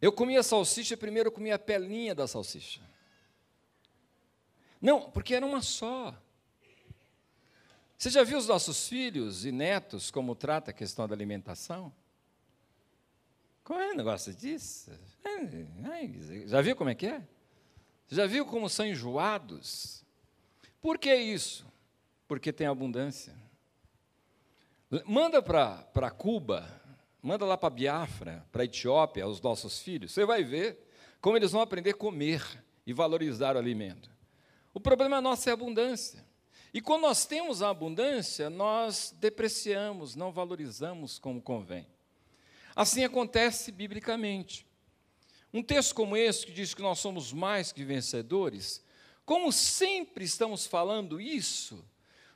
Eu comia salsicha, primeiro eu comia a pelinha da salsicha. Não, porque era uma só. Você já viu os nossos filhos e netos como trata a questão da alimentação? Qual é o negócio disso? Já viu como é que é? Já viu como são enjoados? Por que isso? Porque tem abundância. Manda para Cuba, manda lá para Biafra, para Etiópia, os nossos filhos, você vai ver como eles vão aprender a comer e valorizar o alimento. O problema nosso é a abundância. E quando nós temos a abundância, nós depreciamos, não valorizamos como convém. Assim acontece biblicamente. Um texto como esse, que diz que nós somos mais que vencedores, como sempre estamos falando isso,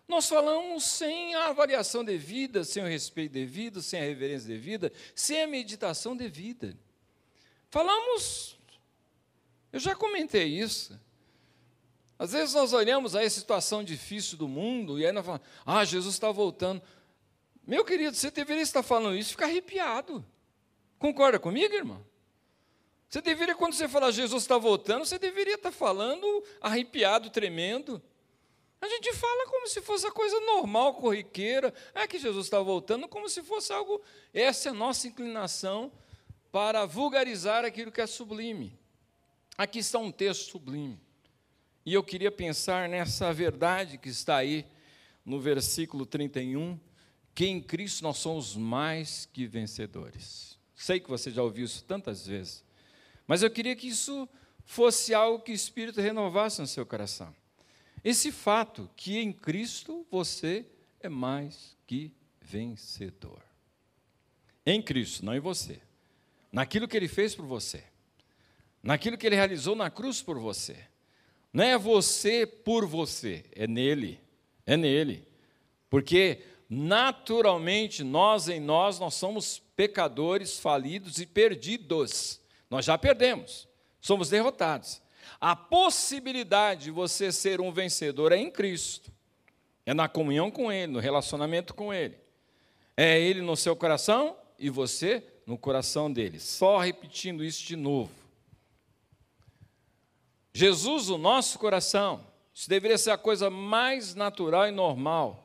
nós falamos sem a avaliação devida, sem o respeito devido, sem a reverência devida, sem a meditação devida. Falamos, eu já comentei isso, às vezes nós olhamos a situação difícil do mundo e aí nós falamos, ah, Jesus está voltando. Meu querido, você deveria estar falando isso e ficar arrepiado. Concorda comigo, irmão? Você deveria, quando você falar Jesus está voltando, você deveria estar falando arrepiado, tremendo. A gente fala como se fosse a coisa normal, corriqueira. É que Jesus está voltando, como se fosse algo. Essa é a nossa inclinação para vulgarizar aquilo que é sublime. Aqui está um texto sublime. E eu queria pensar nessa verdade que está aí no versículo 31, que em Cristo nós somos mais que vencedores. Sei que você já ouviu isso tantas vezes, mas eu queria que isso fosse algo que o Espírito renovasse no seu coração. Esse fato que em Cristo você é mais que vencedor. Em Cristo, não em você. Naquilo que Ele fez por você. Naquilo que Ele realizou na cruz por você não é você por você, é nele. É nele. Porque naturalmente nós em nós nós somos pecadores falidos e perdidos. Nós já perdemos. Somos derrotados. A possibilidade de você ser um vencedor é em Cristo. É na comunhão com ele, no relacionamento com ele. É ele no seu coração e você no coração dele. Só repetindo isso de novo. Jesus, o nosso coração, isso deveria ser a coisa mais natural e normal.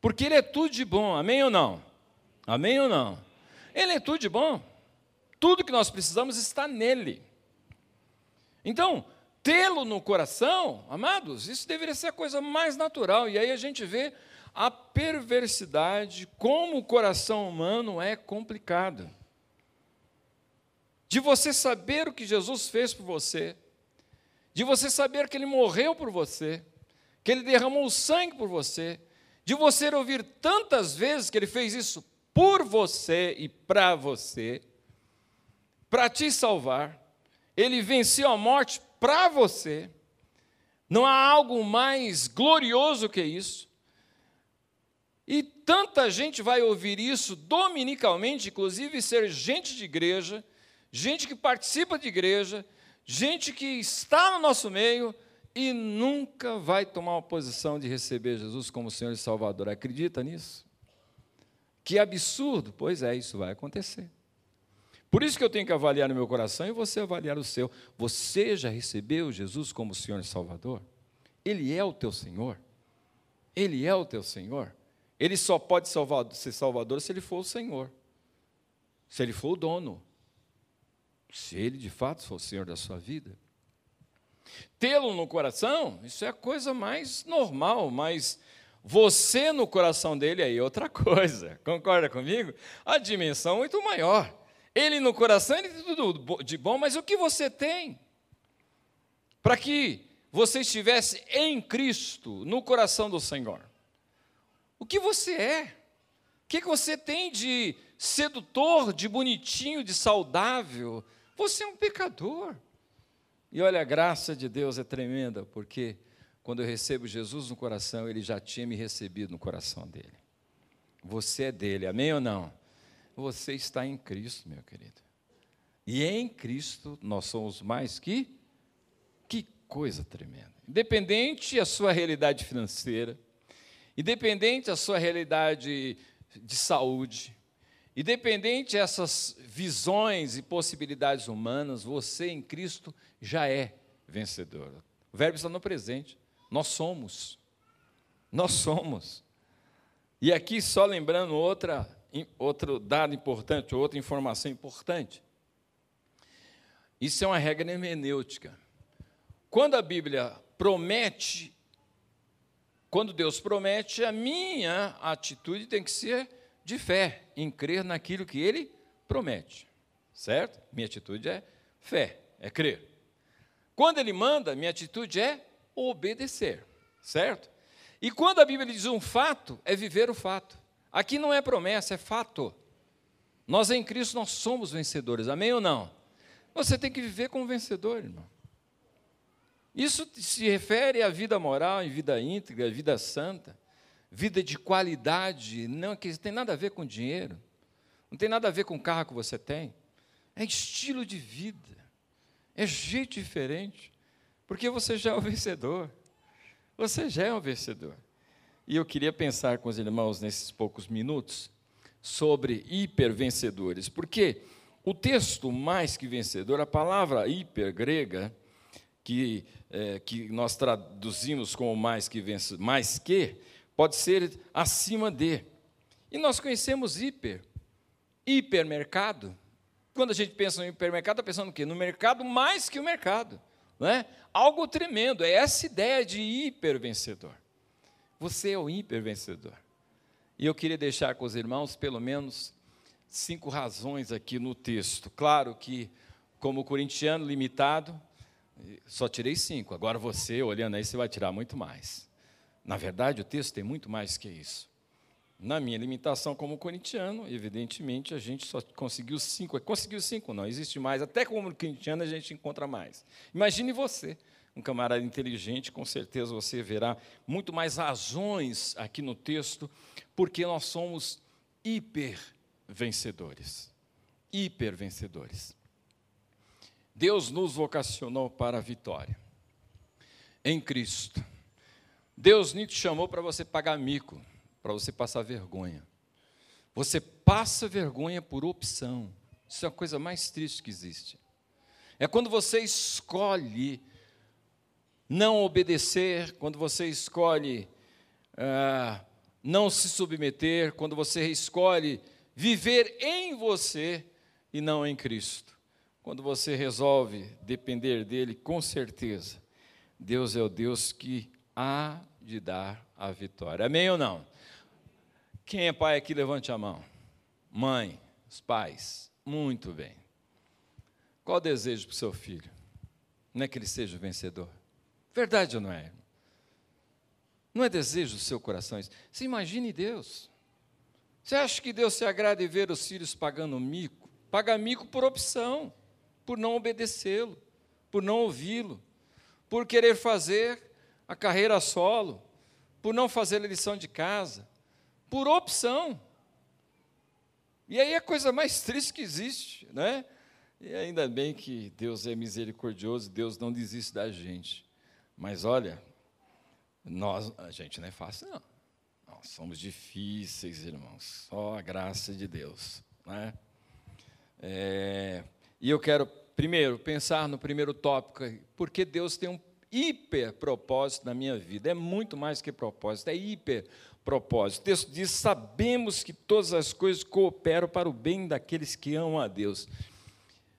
Porque Ele é tudo de bom, amém ou não? Amém ou não? Ele é tudo de bom. Tudo que nós precisamos está nele. Então, tê-lo no coração, amados, isso deveria ser a coisa mais natural. E aí a gente vê a perversidade, como o coração humano é complicado. De você saber o que Jesus fez por você, de você saber que Ele morreu por você, que Ele derramou sangue por você, de você ouvir tantas vezes que Ele fez isso por você e para você, para te salvar, Ele venceu a morte para você. Não há algo mais glorioso que isso. E tanta gente vai ouvir isso dominicalmente, inclusive ser gente de igreja, gente que participa de igreja, gente que está no nosso meio e nunca vai tomar uma posição de receber Jesus como Senhor e Salvador. Acredita nisso? Que absurdo! Pois é, isso vai acontecer. Por isso que eu tenho que avaliar no meu coração e você avaliar o seu. Você já recebeu Jesus como Senhor e Salvador? Ele é o teu Senhor. Ele é o teu Senhor. Ele só pode salvar, ser Salvador se ele for o Senhor. Se ele for o dono se ele de fato for o Senhor da sua vida. Tê-lo no coração, isso é a coisa mais normal, mas você no coração dele aí é outra coisa. Concorda comigo? A dimensão é muito maior. Ele no coração, ele tem tudo de bom, mas o que você tem? Para que você estivesse em Cristo, no coração do Senhor. O que você é? O que você tem de sedutor, de bonitinho, de saudável, você é um pecador. E olha, a graça de Deus é tremenda, porque quando eu recebo Jesus no coração, ele já tinha me recebido no coração dele. Você é dele, amém ou não? Você está em Cristo, meu querido. E em Cristo nós somos mais que que coisa tremenda. Independente a sua realidade financeira, independente a sua realidade de saúde, Independente dessas visões e possibilidades humanas, você em Cristo já é vencedor. O verbo está no presente. Nós somos. Nós somos. E aqui, só lembrando outra, outro dado importante, outra informação importante. Isso é uma regra hermenêutica. Quando a Bíblia promete, quando Deus promete, a minha atitude tem que ser de fé, em crer naquilo que Ele promete. Certo? Minha atitude é fé, é crer. Quando Ele manda, minha atitude é obedecer. Certo? E quando a Bíblia diz um fato, é viver o fato. Aqui não é promessa, é fato. Nós em Cristo nós somos vencedores, amém ou não? Você tem que viver como vencedor, irmão. Isso se refere à vida moral, em vida íntegra, vida santa, vida de qualidade, não que tem nada a ver com dinheiro, não tem nada a ver com o carro que você tem. É estilo de vida, é jeito diferente, porque você já é o vencedor. Você já é um vencedor. E eu queria pensar com os irmãos nesses poucos minutos sobre hipervencedores, porque o texto mais que vencedor, a palavra hiper grega, que, é, que nós traduzimos como mais que vence, mais que, pode ser acima de. E nós conhecemos hiper, hipermercado. Quando a gente pensa no hipermercado, está pensando o quê? No mercado mais que o mercado. Não é? Algo tremendo, é essa ideia de hipervencedor. Você é o hipervencedor. E eu queria deixar com os irmãos pelo menos cinco razões aqui no texto. Claro que, como corintiano limitado, só tirei cinco. Agora você, olhando aí, você vai tirar muito mais. Na verdade, o texto tem muito mais que isso. Na minha limitação como corintiano, evidentemente, a gente só conseguiu cinco. Conseguiu cinco, não, existe mais. Até como corintiano a gente encontra mais. Imagine você, um camarada inteligente, com certeza você verá muito mais razões aqui no texto, porque nós somos hiper vencedores. Hiper vencedores. Deus nos vocacionou para a vitória em Cristo. Deus nem te chamou para você pagar mico para você passar vergonha. Você passa vergonha por opção. Isso é a coisa mais triste que existe. É quando você escolhe não obedecer, quando você escolhe ah, não se submeter, quando você escolhe viver em você e não em Cristo. Quando você resolve depender dele, com certeza, Deus é o Deus que há de dar a vitória. Amém ou não? Quem é pai aqui, levante a mão. Mãe, os pais. Muito bem. Qual o desejo para o seu filho? Não é que ele seja o vencedor? Verdade ou não é? Não é desejo do seu coração isso? Você imagine Deus. Você acha que Deus se agrada em ver os filhos pagando mico? Paga mico por opção, por não obedecê-lo, por não ouvi-lo, por querer fazer a carreira solo, por não fazer a lição de casa, por opção. E aí é a coisa mais triste que existe, né? E ainda bem que Deus é misericordioso, Deus não desiste da gente. Mas olha, nós, a gente não é fácil, não. Nós somos difíceis, irmãos. Só a graça de Deus. Né? É, e eu quero, primeiro, pensar no primeiro tópico, porque Deus tem um hiper propósito na minha vida. É muito mais que propósito, é hiper propósito. O texto diz: Sabemos que todas as coisas cooperam para o bem daqueles que amam a Deus.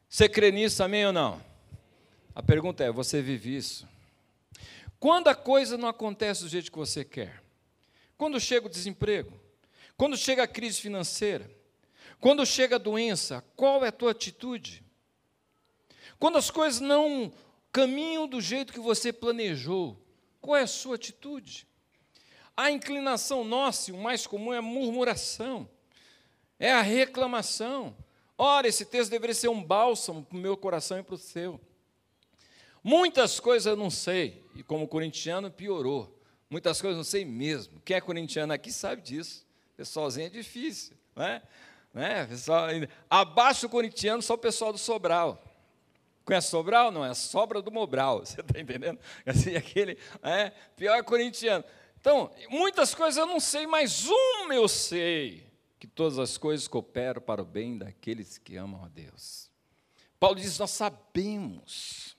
Você crê nisso, amém ou não? A pergunta é: você vive isso? Quando a coisa não acontece do jeito que você quer? Quando chega o desemprego? Quando chega a crise financeira? Quando chega a doença? Qual é a tua atitude? Quando as coisas não caminham do jeito que você planejou, qual é a sua atitude? A inclinação nossa, o mais comum é a murmuração, é a reclamação. Ora, esse texto deveria ser um bálsamo para o meu coração e para o seu. Muitas coisas eu não sei, e como corintiano piorou. Muitas coisas não sei mesmo. Quem é corintiano aqui sabe disso. Pessoalzinho é difícil, né? né? Pessoal, abaixo do corintiano, só o pessoal do Sobral. Conhece Sobral? Não, é a sobra do Mobral, você está entendendo? Assim, aquele, é, pior corintiano. Então, muitas coisas eu não sei, mas uma eu sei, que todas as coisas cooperam para o bem daqueles que amam a Deus. Paulo diz: Nós sabemos,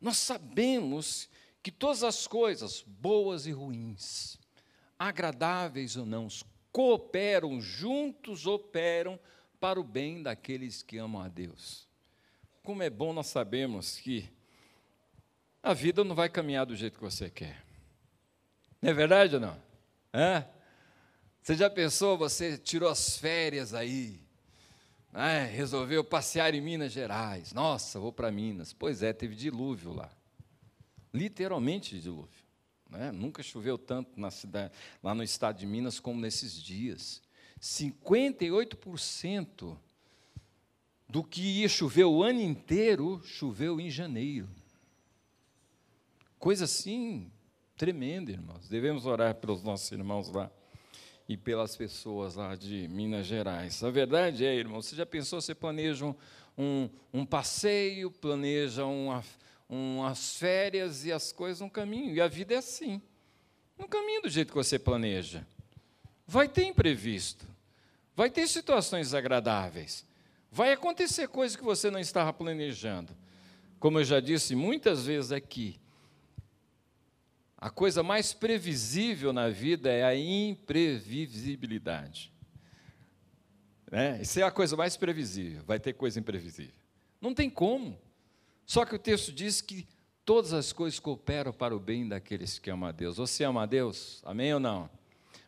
nós sabemos que todas as coisas, boas e ruins, agradáveis ou não, cooperam, juntos operam para o bem daqueles que amam a Deus. Como é bom nós sabermos que a vida não vai caminhar do jeito que você quer. Não é verdade ou não? Você já pensou, você tirou as férias aí, né? resolveu passear em Minas Gerais. Nossa, vou para Minas. Pois é, teve dilúvio lá. Literalmente dilúvio. Né? Nunca choveu tanto na cidade, lá no estado de Minas como nesses dias. 58% do que ia chover o ano inteiro choveu em janeiro. Coisa assim tremenda, irmãos. Devemos orar pelos nossos irmãos lá e pelas pessoas lá de Minas Gerais. A verdade é, irmão, você já pensou, você planeja um, um, um passeio, planeja uma, umas férias e as coisas no caminho, e a vida é assim. No caminho do jeito que você planeja. Vai ter imprevisto, vai ter situações desagradáveis, vai acontecer coisas que você não estava planejando. Como eu já disse muitas vezes aqui, a coisa mais previsível na vida é a imprevisibilidade. Né? Isso é a coisa mais previsível, vai ter coisa imprevisível. Não tem como. Só que o texto diz que todas as coisas cooperam para o bem daqueles que amam a Deus. Você ama a Deus? Amém ou não?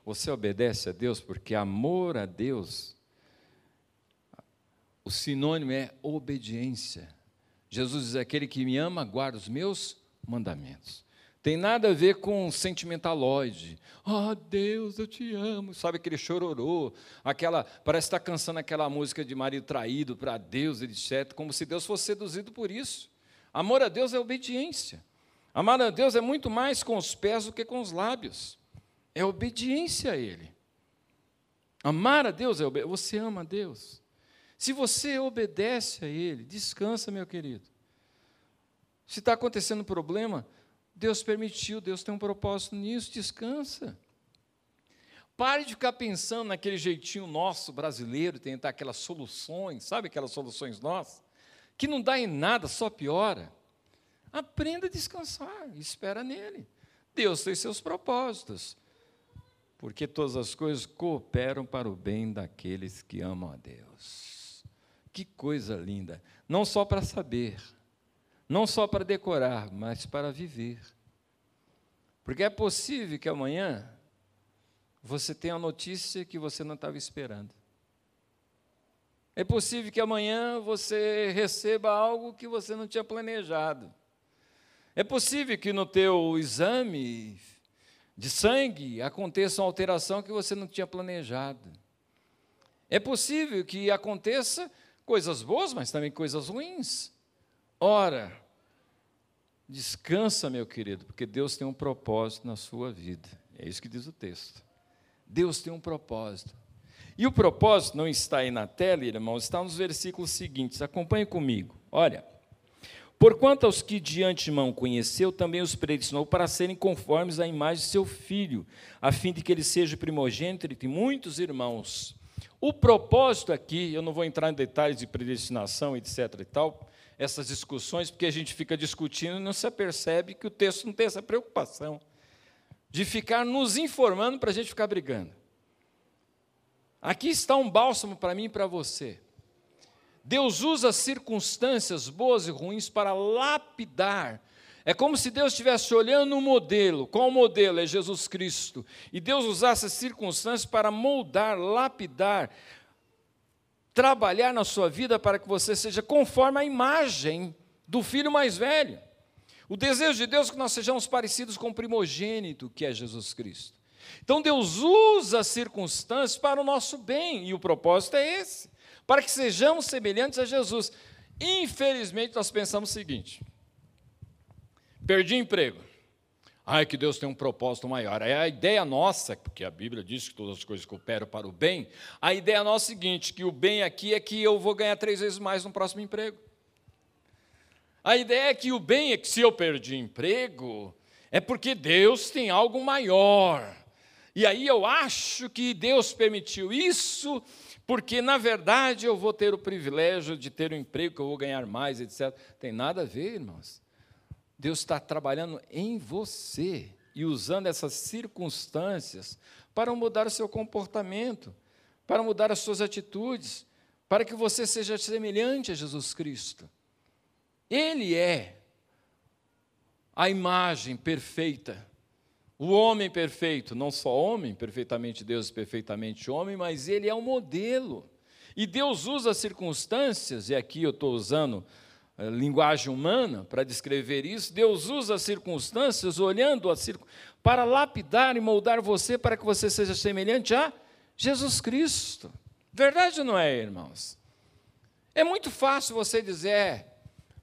Você obedece a Deus porque amor a Deus, o sinônimo é obediência. Jesus diz: aquele que me ama, guarda os meus mandamentos. Tem nada a ver com sentimentaloide. Ah, oh, Deus, eu te amo. Sabe aquele chororô, aquela, parece estar cansando aquela música de marido traído para Deus, etc, como se Deus fosse seduzido por isso. Amor a Deus é obediência. Amar a Deus é muito mais com os pés do que com os lábios. É obediência a Ele. Amar a Deus é obediência. Você ama a Deus. Se você obedece a Ele, descansa, meu querido. Se está acontecendo um problema, Deus permitiu, Deus tem um propósito nisso, descansa. Pare de ficar pensando naquele jeitinho nosso brasileiro, tentar aquelas soluções, sabe aquelas soluções nossas, que não dá em nada, só piora. Aprenda a descansar, espera nele. Deus tem seus propósitos, porque todas as coisas cooperam para o bem daqueles que amam a Deus. Que coisa linda! Não só para saber, não só para decorar, mas para viver. Porque é possível que amanhã você tenha a notícia que você não estava esperando. É possível que amanhã você receba algo que você não tinha planejado. É possível que no teu exame de sangue aconteça uma alteração que você não tinha planejado. É possível que aconteça coisas boas, mas também coisas ruins. Ora, descansa, meu querido, porque Deus tem um propósito na sua vida. É isso que diz o texto. Deus tem um propósito. E o propósito não está aí na tela, irmãos, está nos versículos seguintes. Acompanhe comigo. Olha. Porquanto aos que de antemão conheceu, também os predestinou para serem conformes à imagem de seu filho, a fim de que ele seja primogênito entre muitos irmãos. O propósito aqui, eu não vou entrar em detalhes de predestinação, etc. e tal, essas discussões, porque a gente fica discutindo e não se apercebe que o texto não tem essa preocupação de ficar nos informando para a gente ficar brigando. Aqui está um bálsamo para mim e para você. Deus usa circunstâncias boas e ruins para lapidar. É como se Deus estivesse olhando um modelo. Qual modelo? É Jesus Cristo. E Deus usasse as circunstâncias para moldar, lapidar, trabalhar na sua vida para que você seja conforme a imagem do filho mais velho. O desejo de Deus é que nós sejamos parecidos com o primogênito, que é Jesus Cristo. Então Deus usa as circunstâncias para o nosso bem, e o propósito é esse, para que sejamos semelhantes a Jesus. Infelizmente, nós pensamos o seguinte: perdi emprego. Ai, que Deus tem um propósito maior. É a ideia nossa, porque a Bíblia diz que todas as coisas cooperam para o bem. A ideia nossa é a seguinte: que o bem aqui é que eu vou ganhar três vezes mais no próximo emprego. A ideia é que o bem é que se eu perdi emprego, é porque Deus tem algo maior. E aí eu acho que Deus permitiu isso, porque na verdade eu vou ter o privilégio de ter um emprego que eu vou ganhar mais, etc. Tem nada a ver, irmãos. Deus está trabalhando em você e usando essas circunstâncias para mudar o seu comportamento, para mudar as suas atitudes, para que você seja semelhante a Jesus Cristo. Ele é a imagem perfeita, o homem perfeito, não só homem, perfeitamente Deus, perfeitamente homem, mas ele é o modelo. E Deus usa as circunstâncias, e aqui eu estou usando linguagem humana para descrever isso, Deus usa as circunstâncias, olhando as circunstâncias, para lapidar e moldar você para que você seja semelhante a Jesus Cristo. Verdade não é, irmãos? É muito fácil você dizer, é,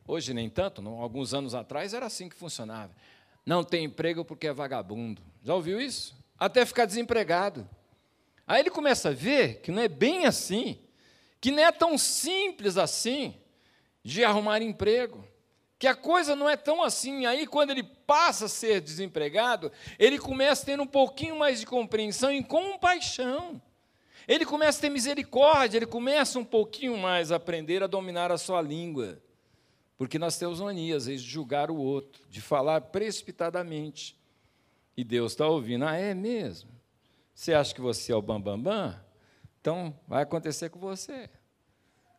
hoje nem tanto, não, alguns anos atrás era assim que funcionava. Não tem emprego porque é vagabundo. Já ouviu isso? Até ficar desempregado. Aí ele começa a ver que não é bem assim, que não é tão simples assim de arrumar emprego, que a coisa não é tão assim. Aí, quando ele passa a ser desempregado, ele começa a ter um pouquinho mais de compreensão e compaixão. Ele começa a ter misericórdia, ele começa um pouquinho mais a aprender a dominar a sua língua. Porque nós temos mania, às vezes, de julgar o outro, de falar precipitadamente. E Deus está ouvindo, ah, é mesmo? Você acha que você é o bambambam? Bam, bam? Então, vai acontecer com você.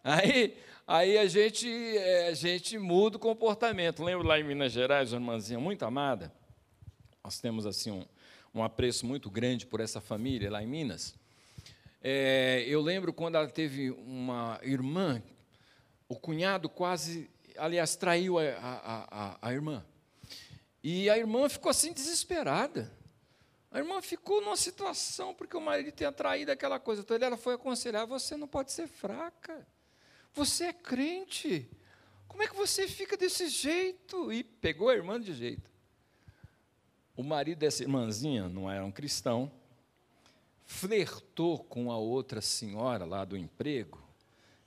Aí, aí a, gente, é, a gente muda o comportamento. Lembro lá em Minas Gerais, uma irmãzinha muito amada, nós temos assim um, um apreço muito grande por essa família lá em Minas. É, eu lembro quando ela teve uma irmã, o cunhado quase, aliás, traiu a, a, a, a irmã. E a irmã ficou assim desesperada. A irmã ficou numa situação porque o marido tinha traído aquela coisa toda. Ela foi aconselhar: você não pode ser fraca. Você é crente. Como é que você fica desse jeito? E pegou a irmã de jeito. O marido dessa irmãzinha não era um cristão, flertou com a outra senhora lá do emprego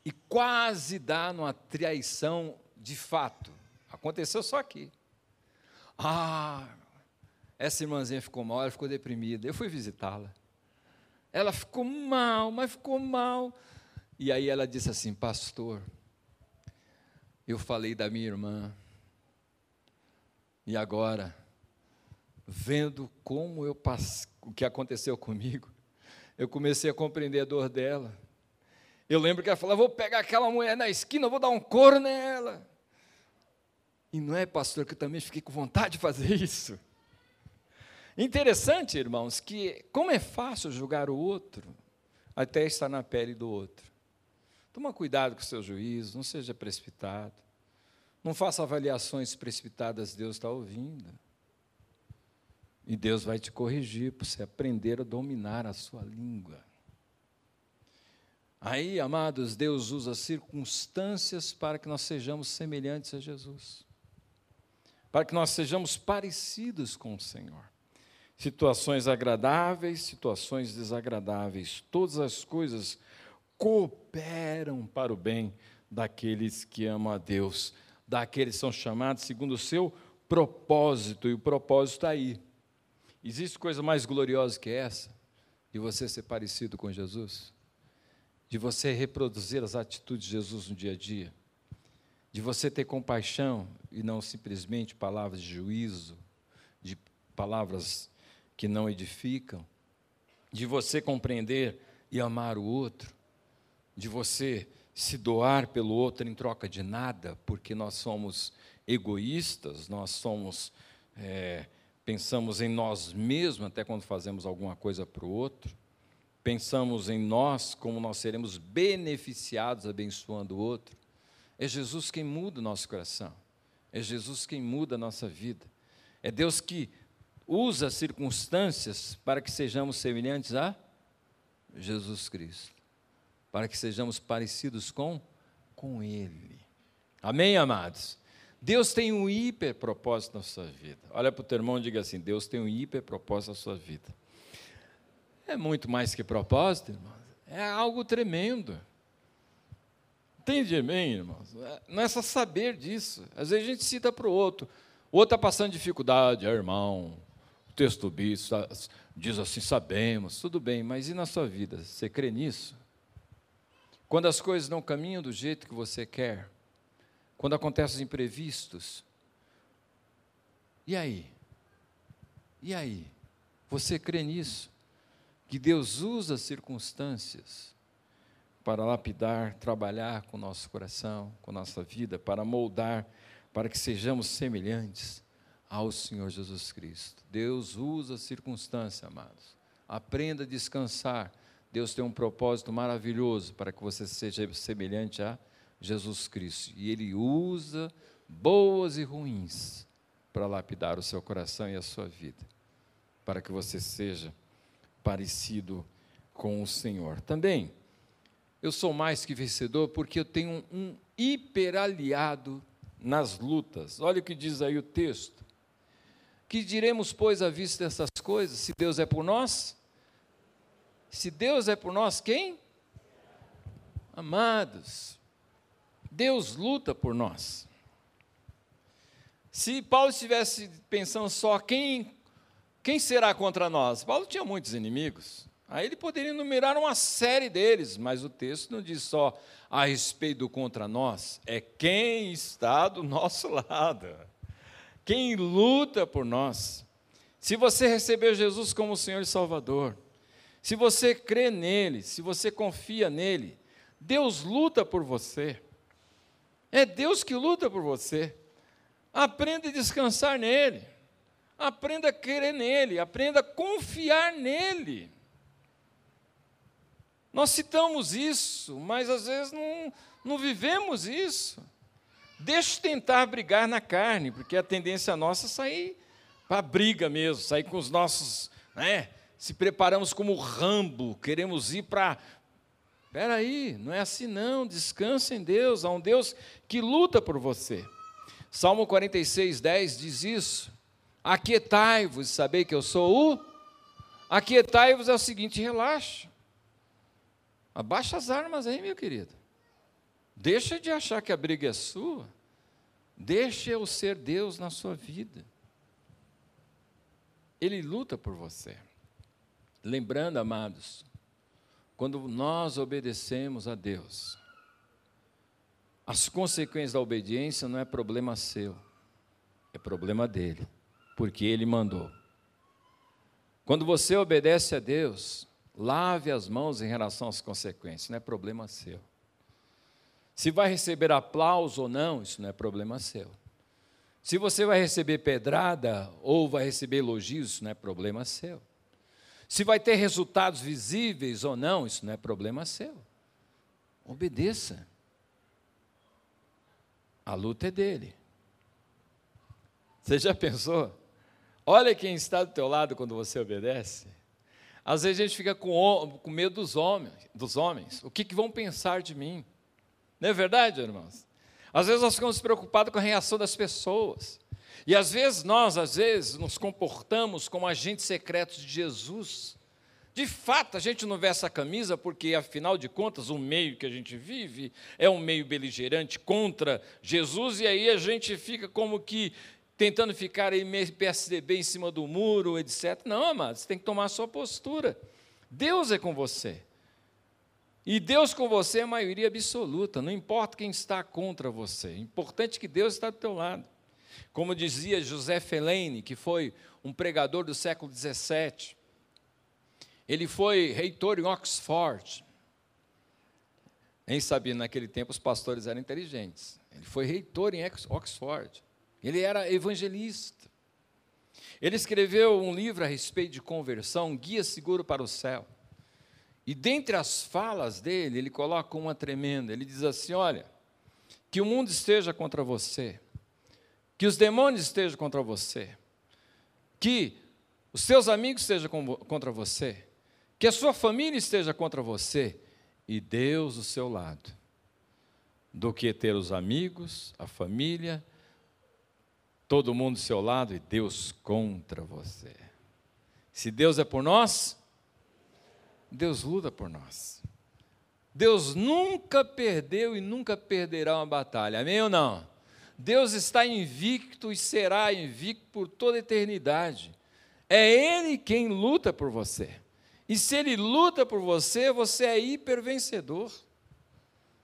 e quase dá numa traição de fato. Aconteceu só aqui. Ah, essa irmãzinha ficou mal, ela ficou deprimida. Eu fui visitá-la. Ela ficou mal, mas ficou mal. E aí ela disse assim: Pastor, eu falei da minha irmã, e agora, vendo como eu passe, o que aconteceu comigo, eu comecei a compreender a dor dela. Eu lembro que ela falou: vou pegar aquela mulher na esquina, vou dar um couro nela. E não é, pastor, que eu também fiquei com vontade de fazer isso. Interessante, irmãos, que como é fácil julgar o outro, até estar na pele do outro. Toma cuidado com o seu juízo, não seja precipitado. Não faça avaliações precipitadas, Deus está ouvindo. E Deus vai te corrigir para você aprender a dominar a sua língua. Aí, amados, Deus usa circunstâncias para que nós sejamos semelhantes a Jesus, para que nós sejamos parecidos com o Senhor. Situações agradáveis, situações desagradáveis, todas as coisas cooperam para o bem daqueles que amam a Deus, daqueles que são chamados segundo o seu propósito, e o propósito está aí. Existe coisa mais gloriosa que essa? De você ser parecido com Jesus? De você reproduzir as atitudes de Jesus no dia a dia? De você ter compaixão e não simplesmente palavras de juízo, de palavras que não edificam? De você compreender e amar o outro? De você se doar pelo outro em troca de nada, porque nós somos egoístas, nós somos. É, pensamos em nós mesmos até quando fazemos alguma coisa para o outro, pensamos em nós como nós seremos beneficiados abençoando o outro. É Jesus quem muda o nosso coração, é Jesus quem muda a nossa vida, é Deus que usa as circunstâncias para que sejamos semelhantes a Jesus Cristo, para que sejamos parecidos com, com Ele. Amém, amados? Deus tem um hiper propósito na sua vida. Olha para o teu irmão e diga assim: Deus tem um hiper propósito na sua vida. É muito mais que propósito, irmão. É algo tremendo. Entende bem, irmãos? Não é só saber disso. Às vezes a gente cita para o outro. O outro está passando dificuldade, é irmão. texto bíblico diz assim: sabemos, tudo bem, mas e na sua vida? Você crê nisso? Quando as coisas não caminham do jeito que você quer, quando acontecem imprevistos, e aí? E aí? Você crê nisso? Que Deus usa as circunstâncias para lapidar, trabalhar com o nosso coração, com nossa vida, para moldar, para que sejamos semelhantes ao Senhor Jesus Cristo. Deus usa a circunstância, amados. Aprenda a descansar. Deus tem um propósito maravilhoso para que você seja semelhante a Jesus Cristo. E Ele usa boas e ruins para lapidar o seu coração e a sua vida, para que você seja parecido com o Senhor. Também, eu sou mais que vencedor porque eu tenho um hiperaliado nas lutas. Olha o que diz aí o texto. Que diremos, pois, à vista dessas coisas? Se Deus é por nós? Se Deus é por nós, quem? Amados, Deus luta por nós. Se Paulo estivesse pensando só quem, quem será contra nós, Paulo tinha muitos inimigos. Aí ele poderia enumerar uma série deles, mas o texto não diz só a respeito do contra nós, é quem está do nosso lado quem luta por nós. Se você recebeu Jesus como Senhor e Salvador, se você crê nele, se você confia nele, Deus luta por você. É Deus que luta por você. Aprenda a descansar nele. Aprenda a crer nele, aprenda a confiar nele. Nós citamos isso, mas às vezes não, não vivemos isso. Deixa eu tentar brigar na carne, porque a tendência nossa é sair para a briga mesmo, sair com os nossos, né? Se preparamos como Rambo, queremos ir para. Espera aí, não é assim não, descansa em Deus, há um Deus que luta por você. Salmo 46, 10 diz isso. Aquietai-vos, sabei que eu sou o. Aquietai-vos é o seguinte, relaxa. Abaixa as armas aí, meu querido. Deixa de achar que a briga é sua. Deixa eu ser Deus na sua vida. Ele luta por você. Lembrando, amados, quando nós obedecemos a Deus, as consequências da obediência não é problema seu, é problema dele, porque ele mandou. Quando você obedece a Deus, lave as mãos em relação às consequências, não é problema seu. Se vai receber aplauso ou não, isso não é problema seu. Se você vai receber pedrada ou vai receber elogios, isso não é problema seu. Se vai ter resultados visíveis ou não, isso não é problema seu. Obedeça. A luta é dele. Você já pensou? Olha quem está do teu lado quando você obedece. Às vezes a gente fica com, com medo dos homens, dos homens. O que, que vão pensar de mim? Não é verdade, irmãos? Às vezes nós ficamos preocupados com a reação das pessoas. E às vezes nós, às vezes, nos comportamos como agentes secretos de Jesus. De fato, a gente não vê essa camisa porque, afinal de contas, o meio que a gente vive é um meio beligerante contra Jesus, e aí a gente fica como que tentando ficar aí meio PSDB em cima do muro, etc. Não, amados, você tem que tomar a sua postura. Deus é com você. E Deus com você é maioria absoluta, não importa quem está contra você, é importante que Deus está do teu lado. Como dizia José Felene, que foi um pregador do século XVII, ele foi reitor em Oxford. Nem sabia, naquele tempo os pastores eram inteligentes. Ele foi reitor em Oxford. Ele era evangelista. Ele escreveu um livro a respeito de conversão, Guia Seguro para o Céu. E dentre as falas dele, ele coloca uma tremenda. Ele diz assim: Olha, que o mundo esteja contra você, que os demônios estejam contra você, que os seus amigos estejam contra você, que a sua família esteja contra você e Deus do seu lado, do que ter os amigos, a família, todo mundo do seu lado e Deus contra você. Se Deus é por nós, Deus luta por nós. Deus nunca perdeu e nunca perderá uma batalha, amém ou não? Deus está invicto e será invicto por toda a eternidade. É Ele quem luta por você. E se Ele luta por você, você é hipervencedor.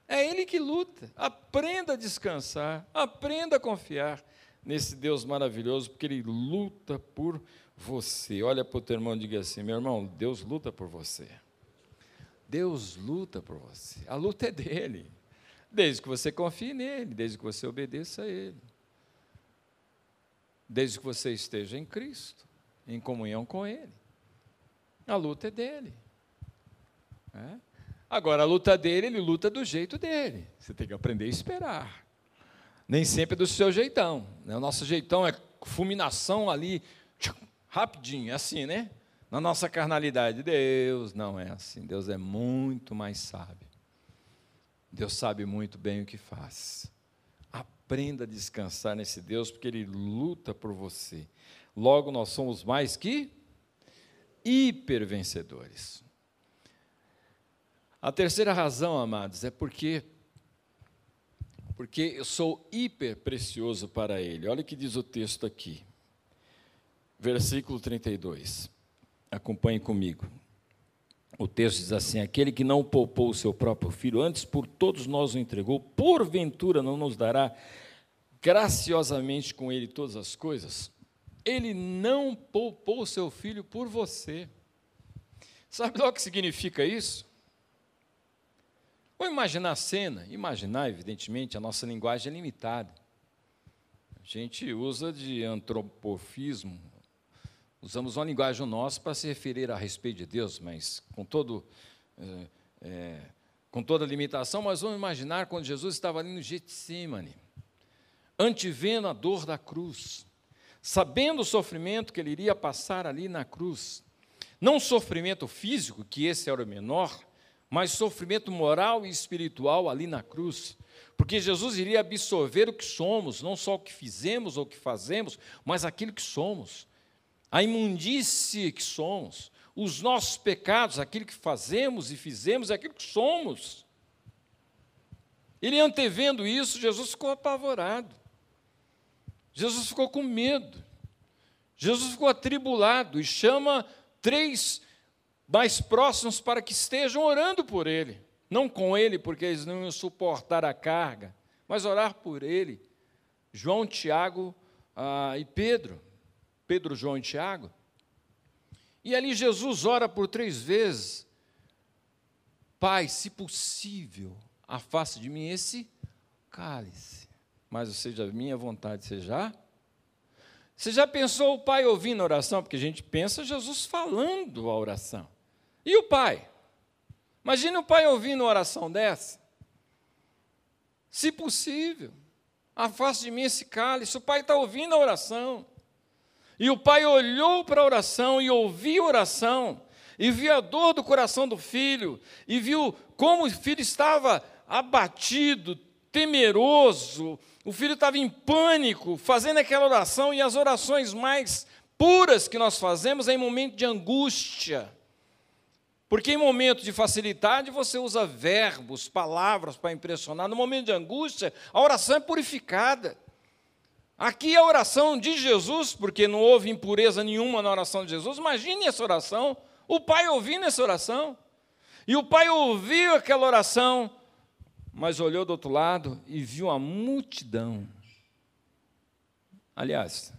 É Ele que luta. Aprenda a descansar, aprenda a confiar nesse Deus maravilhoso, porque Ele luta por você. Olha para o teu irmão e diga assim: meu irmão, Deus luta por você. Deus luta por você. A luta é dele. Desde que você confie nele, desde que você obedeça a ele. Desde que você esteja em Cristo, em comunhão com ele. A luta é dele. É? Agora, a luta dele, ele luta do jeito dele. Você tem que aprender a esperar. Nem sempre é do seu jeitão. Né? O nosso jeitão é fulminação ali, rapidinho, é assim, né? Na nossa carnalidade. Deus não é assim. Deus é muito mais sábio. Deus sabe muito bem o que faz. Aprenda a descansar nesse Deus, porque Ele luta por você. Logo, nós somos mais que hipervencedores. A terceira razão, amados, é porque porque eu sou hiper precioso para ele. Olha o que diz o texto aqui. Versículo 32. Acompanhe comigo. O texto diz assim: Aquele que não poupou o seu próprio filho, antes por todos nós o entregou, porventura não nos dará graciosamente com ele todas as coisas? Ele não poupou o seu filho por você. Sabe lá o que significa isso? Vou imaginar a cena. Imaginar, evidentemente, a nossa linguagem é limitada. A gente usa de antropofismo, usamos uma linguagem nossa para se referir a respeito de Deus, mas com todo é, é, com toda limitação, mas vamos imaginar quando Jesus estava ali no Getsemane, antevendo a dor da cruz, sabendo o sofrimento que ele iria passar ali na cruz, não sofrimento físico, que esse era o menor, mas sofrimento moral e espiritual ali na cruz. Porque Jesus iria absorver o que somos, não só o que fizemos ou o que fazemos, mas aquilo que somos. A imundície que somos, os nossos pecados, aquilo que fazemos e fizemos, aquilo que somos. Ele antevendo isso, Jesus ficou apavorado. Jesus ficou com medo. Jesus ficou atribulado e chama três mais próximos para que estejam orando por ele. Não com ele, porque eles não iam suportar a carga, mas orar por ele. João, Tiago ah, e Pedro. Pedro, João e Tiago. E ali Jesus ora por três vezes: Pai, se possível, afaste de mim esse cálice, mas seja a minha vontade, seja. Você já pensou o pai ouvindo a oração? Porque a gente pensa Jesus falando a oração. E o pai? Imagine o pai ouvindo uma oração dessa. Se possível, afaste de mim esse cálice. O pai está ouvindo a oração. E o pai olhou para a oração e ouviu a oração. E viu a dor do coração do filho. E viu como o filho estava abatido, temeroso. O filho estava em pânico, fazendo aquela oração. E as orações mais puras que nós fazemos é em momento de angústia porque em momento de facilidade você usa verbos, palavras para impressionar. No momento de angústia, a oração é purificada. Aqui é a oração de Jesus, porque não houve impureza nenhuma na oração de Jesus. Imagine essa oração, o pai ouvindo essa oração. E o pai ouviu aquela oração, mas olhou do outro lado e viu a multidão. Aliás,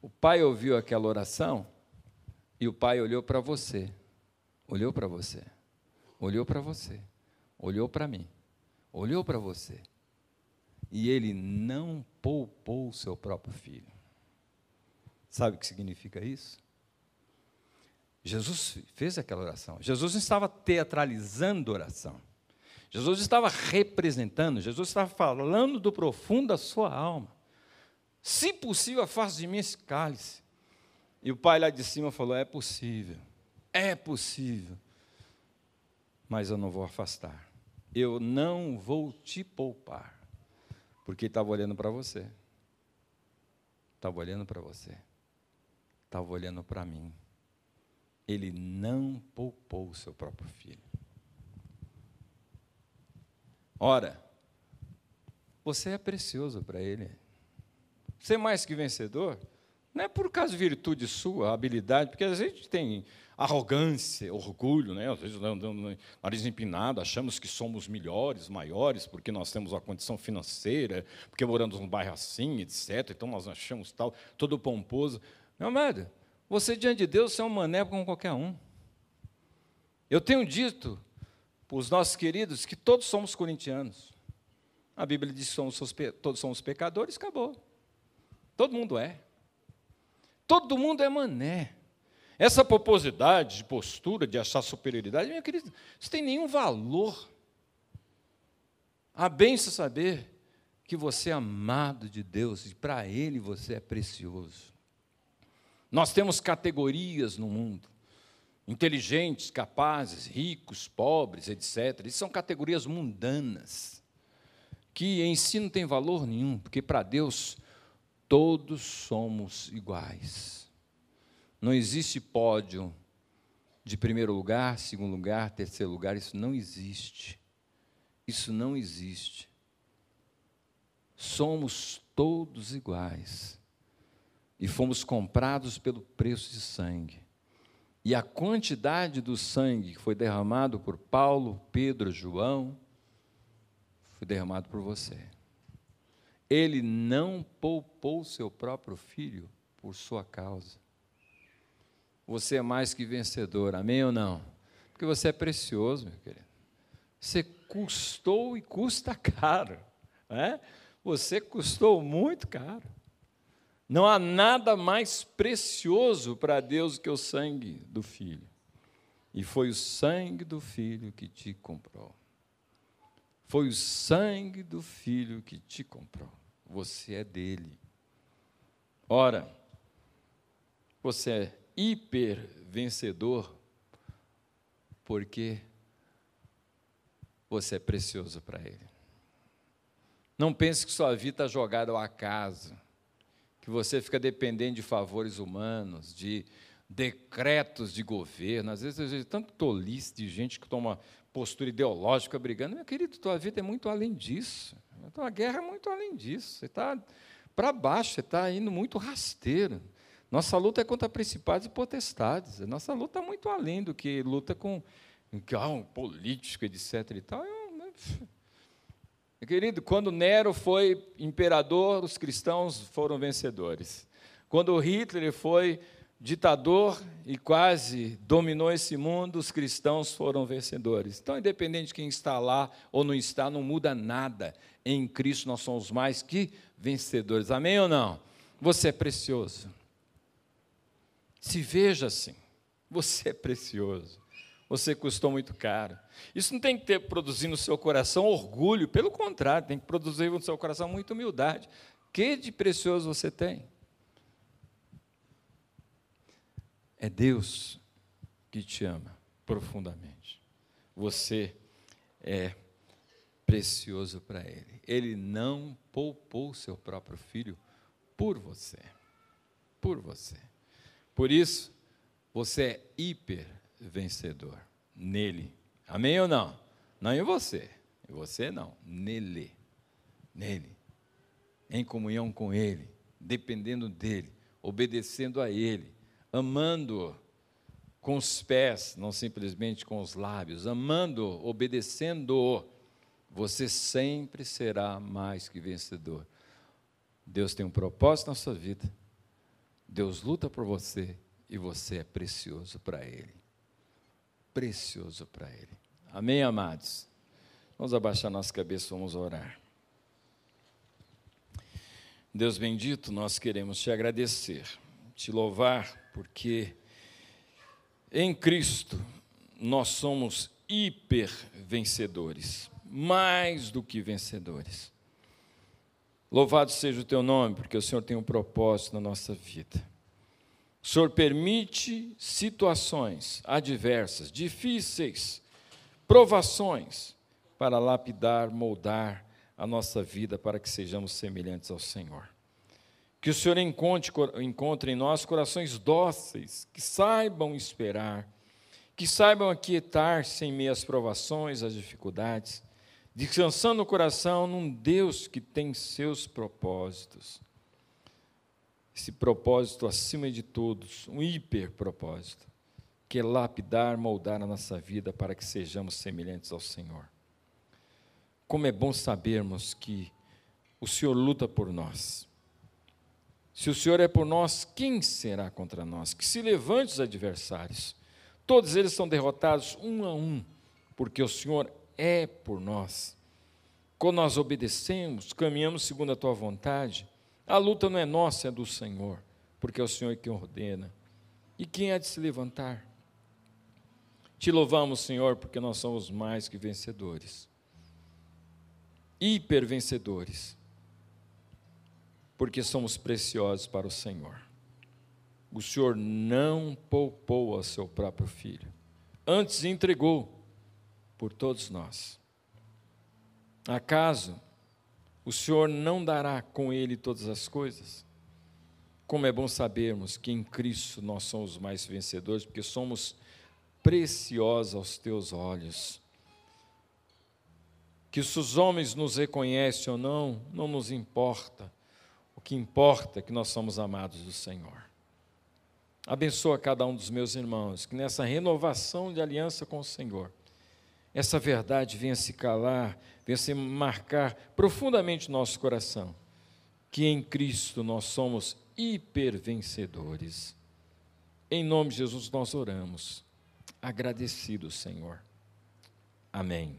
o pai ouviu aquela oração e o pai olhou para você olhou para você, olhou para você, olhou para mim, olhou para você, e ele não poupou o seu próprio filho. Sabe o que significa isso? Jesus fez aquela oração. Jesus não estava teatralizando a oração. Jesus estava representando, Jesus estava falando do profundo da sua alma. Se possível, afaste de mim esse cálice. E o pai lá de cima falou: É possível. É possível, mas eu não vou afastar. Eu não vou te poupar, porque estava olhando para você. Estava olhando para você. Estava olhando para mim. Ele não poupou o seu próprio filho. Ora, você é precioso para ele. É mais que vencedor? Não é por causa de virtude sua, habilidade, porque às vezes tem arrogância, orgulho, né? às vezes andando nariz empinado, achamos que somos melhores, maiores, porque nós temos uma condição financeira, porque moramos num bairro assim, etc. Então nós achamos tal, todo pomposo. Meu amado, você diante de Deus é um mané como qualquer um. Eu tenho dito para os nossos queridos que todos somos corintianos. A Bíblia diz que somos, todos somos pecadores, acabou. Todo mundo é. Todo mundo é mané. Essa poposidade de postura, de achar superioridade, minha querida, isso tem nenhum valor. A benção saber que você é amado de Deus e para Ele você é precioso. Nós temos categorias no mundo: inteligentes, capazes, ricos, pobres, etc. Isso são categorias mundanas, que em si não tem valor nenhum, porque para Deus todos somos iguais. Não existe pódio de primeiro lugar, segundo lugar, terceiro lugar, isso não existe. Isso não existe. Somos todos iguais. E fomos comprados pelo preço de sangue. E a quantidade do sangue que foi derramado por Paulo, Pedro, João, foi derramado por você. Ele não poupou seu próprio filho por sua causa. Você é mais que vencedor, amém ou não? Porque você é precioso, meu querido. Você custou e custa caro. Né? Você custou muito caro. Não há nada mais precioso para Deus que o sangue do filho. E foi o sangue do filho que te comprou. Foi o sangue do filho que te comprou. Você é dele. Ora, você é hiper vencedor porque você é precioso para ele. Não pense que sua vida está jogada ao acaso, que você fica dependente de favores humanos, de decretos de governo. Às vezes, eu tanto tolice de gente que toma postura ideológica brigando. Meu querido, tua vida é muito além disso. A tua guerra é muito além disso. Você está para baixo, você está indo muito rasteiro. Nossa luta é contra principados e potestades. Nossa luta é muito além do que luta com ah, um político, etc. E tal. Né? Querido, quando Nero foi imperador, os cristãos foram vencedores. Quando Hitler foi ditador e quase dominou esse mundo, os cristãos foram vencedores. Então, independente de quem está lá ou não está, não muda nada. Em Cristo nós somos mais que vencedores. Amém ou não? Você é precioso. Se veja assim. Você é precioso. Você custou muito caro. Isso não tem que ter produzir no seu coração orgulho, pelo contrário, tem que produzir no seu coração muita humildade. Que de precioso você tem? É Deus que te ama profundamente. Você é precioso para Ele. Ele não poupou seu próprio filho por você. Por você. Por isso, você é hiper vencedor nele. Amém ou não? Não em você. Em você não. Nele. Nele. Em comunhão com Ele. Dependendo dele. Obedecendo a Ele amando com os pés, não simplesmente com os lábios, amando, obedecendo, você sempre será mais que vencedor. Deus tem um propósito na sua vida, Deus luta por você e você é precioso para Ele. Precioso para Ele. Amém, amados? Vamos abaixar nossa cabeça, vamos orar. Deus bendito, nós queremos te agradecer, te louvar porque em Cristo nós somos hiper vencedores, mais do que vencedores. Louvado seja o teu nome, porque o Senhor tem um propósito na nossa vida. O Senhor permite situações adversas, difíceis, provações, para lapidar, moldar a nossa vida para que sejamos semelhantes ao Senhor. Que o Senhor encontre, encontre em nós corações dóceis, que saibam esperar, que saibam aquietar-se em meio às provações, às dificuldades, descansando o coração num Deus que tem seus propósitos. esse propósito acima de todos, um hiper propósito, que é lapidar, moldar a nossa vida para que sejamos semelhantes ao Senhor. Como é bom sabermos que o Senhor luta por nós. Se o Senhor é por nós, quem será contra nós? Que se levante os adversários. Todos eles são derrotados um a um, porque o Senhor é por nós. Quando nós obedecemos, caminhamos segundo a tua vontade, a luta não é nossa, é do Senhor, porque é o Senhor que ordena. E quem há de se levantar? Te louvamos, Senhor, porque nós somos mais que vencedores. Hiper vencedores. Porque somos preciosos para o Senhor. O Senhor não poupou ao seu próprio filho, antes entregou por todos nós. Acaso o Senhor não dará com ele todas as coisas? Como é bom sabermos que em Cristo nós somos mais vencedores, porque somos preciosos aos teus olhos. Que se os homens nos reconhecem ou não, não nos importa. O que importa é que nós somos amados do Senhor. Abençoa cada um dos meus irmãos, que nessa renovação de aliança com o Senhor, essa verdade venha se calar, venha se marcar profundamente nosso coração, que em Cristo nós somos hipervencedores. Em nome de Jesus nós oramos, agradecidos, Senhor. Amém.